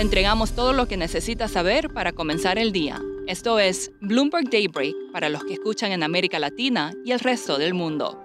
Entregamos todo lo que necesita saber para comenzar el día. Esto es Bloomberg Daybreak para los que escuchan en América Latina y el resto del mundo.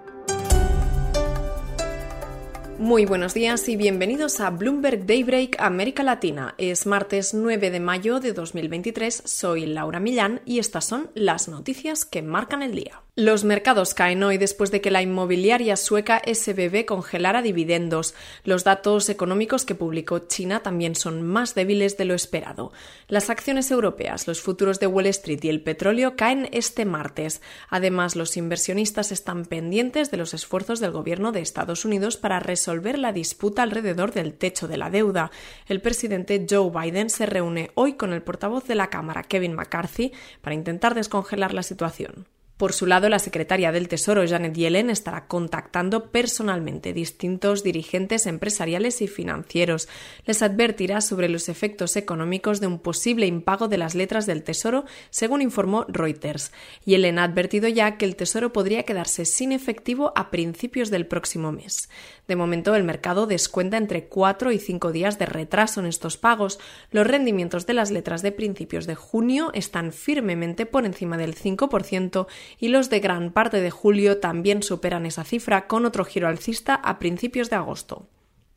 Muy buenos días y bienvenidos a Bloomberg Daybreak América Latina. Es martes 9 de mayo de 2023, soy Laura Millán y estas son las noticias que marcan el día. Los mercados caen hoy después de que la inmobiliaria sueca SBB congelara dividendos. Los datos económicos que publicó China también son más débiles de lo esperado. Las acciones europeas, los futuros de Wall Street y el petróleo caen este martes. Además, los inversionistas están pendientes de los esfuerzos del gobierno de Estados Unidos para resolver la disputa alrededor del techo de la deuda. El presidente Joe Biden se reúne hoy con el portavoz de la Cámara, Kevin McCarthy, para intentar descongelar la situación. Por su lado, la secretaria del Tesoro, Janet Yellen, estará contactando personalmente distintos dirigentes empresariales y financieros. Les advertirá sobre los efectos económicos de un posible impago de las letras del Tesoro, según informó Reuters. Yellen ha advertido ya que el Tesoro podría quedarse sin efectivo a principios del próximo mes. De momento, el mercado descuenta entre cuatro y cinco días de retraso en estos pagos. Los rendimientos de las letras de principios de junio están firmemente por encima del 5% y los de gran parte de julio también superan esa cifra con otro giro alcista a principios de agosto.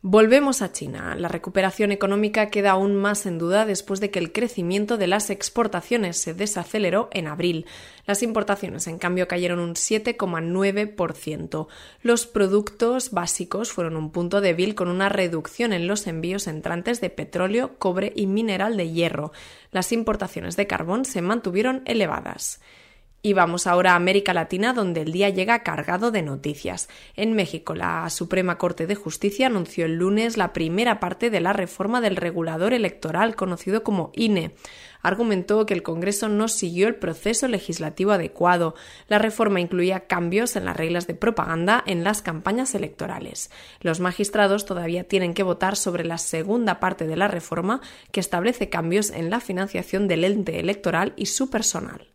Volvemos a China. La recuperación económica queda aún más en duda después de que el crecimiento de las exportaciones se desaceleró en abril. Las importaciones, en cambio, cayeron un 7,9%. Los productos básicos fueron un punto débil con una reducción en los envíos entrantes de petróleo, cobre y mineral de hierro. Las importaciones de carbón se mantuvieron elevadas. Y vamos ahora a América Latina, donde el día llega cargado de noticias. En México, la Suprema Corte de Justicia anunció el lunes la primera parte de la reforma del regulador electoral, conocido como INE. Argumentó que el Congreso no siguió el proceso legislativo adecuado. La reforma incluía cambios en las reglas de propaganda en las campañas electorales. Los magistrados todavía tienen que votar sobre la segunda parte de la reforma, que establece cambios en la financiación del ente electoral y su personal.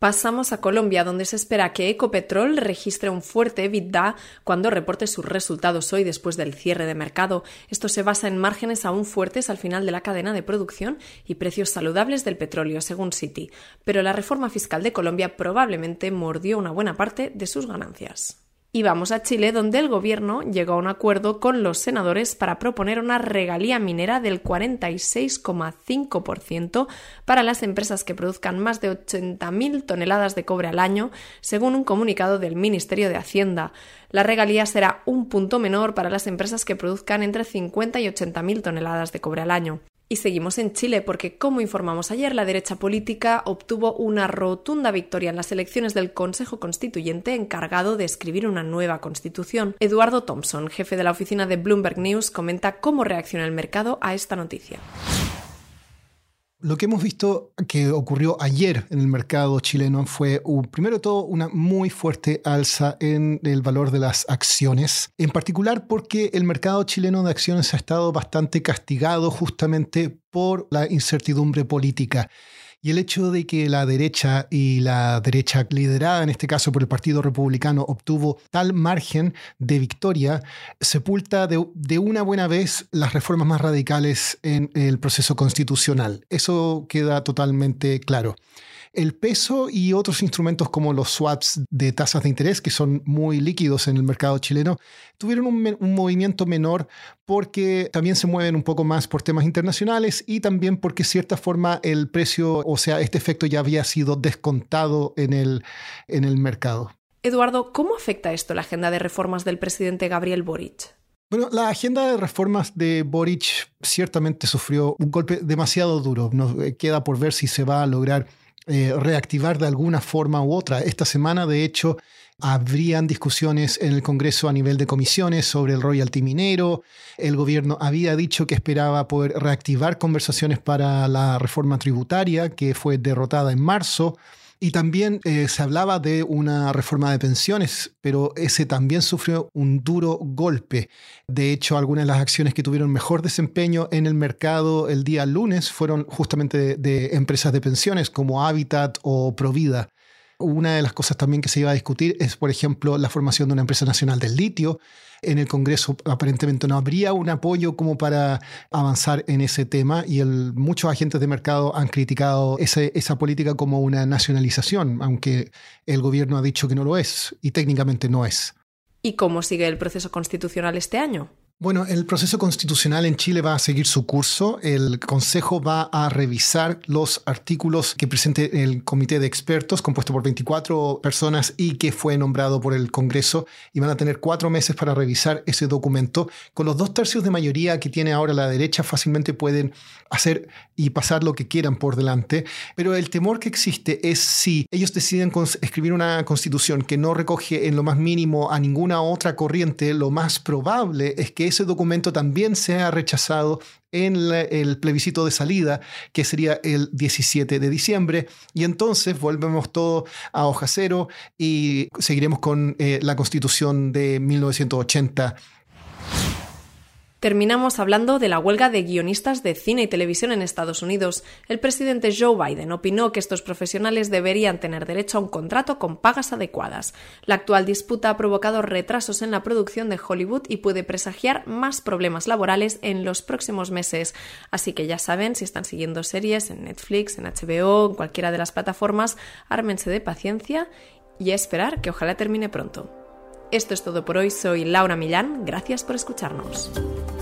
Pasamos a Colombia, donde se espera que Ecopetrol registre un fuerte EBITDA cuando reporte sus resultados hoy después del cierre de mercado. Esto se basa en márgenes aún fuertes al final de la cadena de producción y precios saludables del petróleo, según Citi. Pero la reforma fiscal de Colombia probablemente mordió una buena parte de sus ganancias. Y vamos a Chile, donde el gobierno llegó a un acuerdo con los senadores para proponer una regalía minera del 46,5% para las empresas que produzcan más de 80.000 toneladas de cobre al año, según un comunicado del Ministerio de Hacienda. La regalía será un punto menor para las empresas que produzcan entre 50 y 80.000 toneladas de cobre al año. Y seguimos en Chile porque, como informamos ayer, la derecha política obtuvo una rotunda victoria en las elecciones del Consejo Constituyente encargado de escribir una nueva constitución. Eduardo Thompson, jefe de la oficina de Bloomberg News, comenta cómo reacciona el mercado a esta noticia. Lo que hemos visto que ocurrió ayer en el mercado chileno fue, primero de todo, una muy fuerte alza en el valor de las acciones, en particular porque el mercado chileno de acciones ha estado bastante castigado justamente por la incertidumbre política. Y el hecho de que la derecha y la derecha liderada, en este caso por el Partido Republicano, obtuvo tal margen de victoria, sepulta de, una buena vez las reformas más radicales en el proceso constitucional. Eso queda totalmente claro el peso y otros instrumentos como los swaps de tasas de interés, que son muy líquidos en el mercado chileno, tuvieron un, movimiento menor porque también se mueven un poco más por temas internacionales y también porque, de cierta forma, el precio, o sea, este efecto ya había sido descontado en el, en el mercado. Eduardo, ¿cómo afecta esto la agenda de reformas del presidente Gabriel Boric? Bueno, la agenda de reformas de Boric ciertamente sufrió un golpe demasiado duro. Nos eh, queda por ver si se va a lograr eh, reactivar de alguna forma u otra. Esta semana, de hecho, Habrían discusiones en el Congreso a nivel de comisiones sobre el royalty minero. El gobierno había dicho que esperaba poder reactivar conversaciones para la reforma tributaria, que fue derrotada en marzo. Y también eh, se hablaba de una reforma de pensiones, pero ese también sufrió un duro golpe. De hecho, algunas de las acciones que tuvieron mejor desempeño en el mercado el día lunes fueron justamente de, de empresas de pensiones como Habitat o Provida. Una de las cosas también que se iba a discutir es, por ejemplo, la formación de una empresa nacional del litio. En el Congreso aparentemente no habría un apoyo como para avanzar en ese tema y muchos agentes de mercado han criticado esa política como una nacionalización, aunque el gobierno ha dicho que no lo es y técnicamente no es. ¿Y cómo sigue el proceso constitucional este año? Bueno, el proceso constitucional en Chile va a seguir su curso. El Consejo va a revisar los artículos que presente el comité de expertos, compuesto por 24 personas y que fue nombrado por el Congreso, y van a tener cuatro meses para revisar ese documento. Con los dos tercios de mayoría que tiene ahora la derecha, fácilmente pueden hacer y pasar lo que quieran por delante. Pero el temor que existe es si ellos deciden escribir una constitución que no recoge en lo más mínimo a ninguna otra corriente, lo más probable es que ese documento también sea rechazado en el plebiscito de salida, que sería el 17 de diciembre, y entonces volvemos todo a hoja cero y seguiremos con eh, la constitución de 1980 Terminamos hablando de la huelga de guionistas de cine y televisión en Estados Unidos. El presidente Joe Biden opinó que estos profesionales deberían tener derecho a un contrato con pagas adecuadas. La actual disputa ha provocado retrasos en la producción de Hollywood y puede presagiar más problemas laborales en los próximos meses. Así que ya saben, si están siguiendo series en Netflix, en HBO, en cualquiera de las plataformas, ármense de paciencia y esperar que ojalá termine pronto. Esto es todo por hoy, soy Laura Millán, gracias por escucharnos.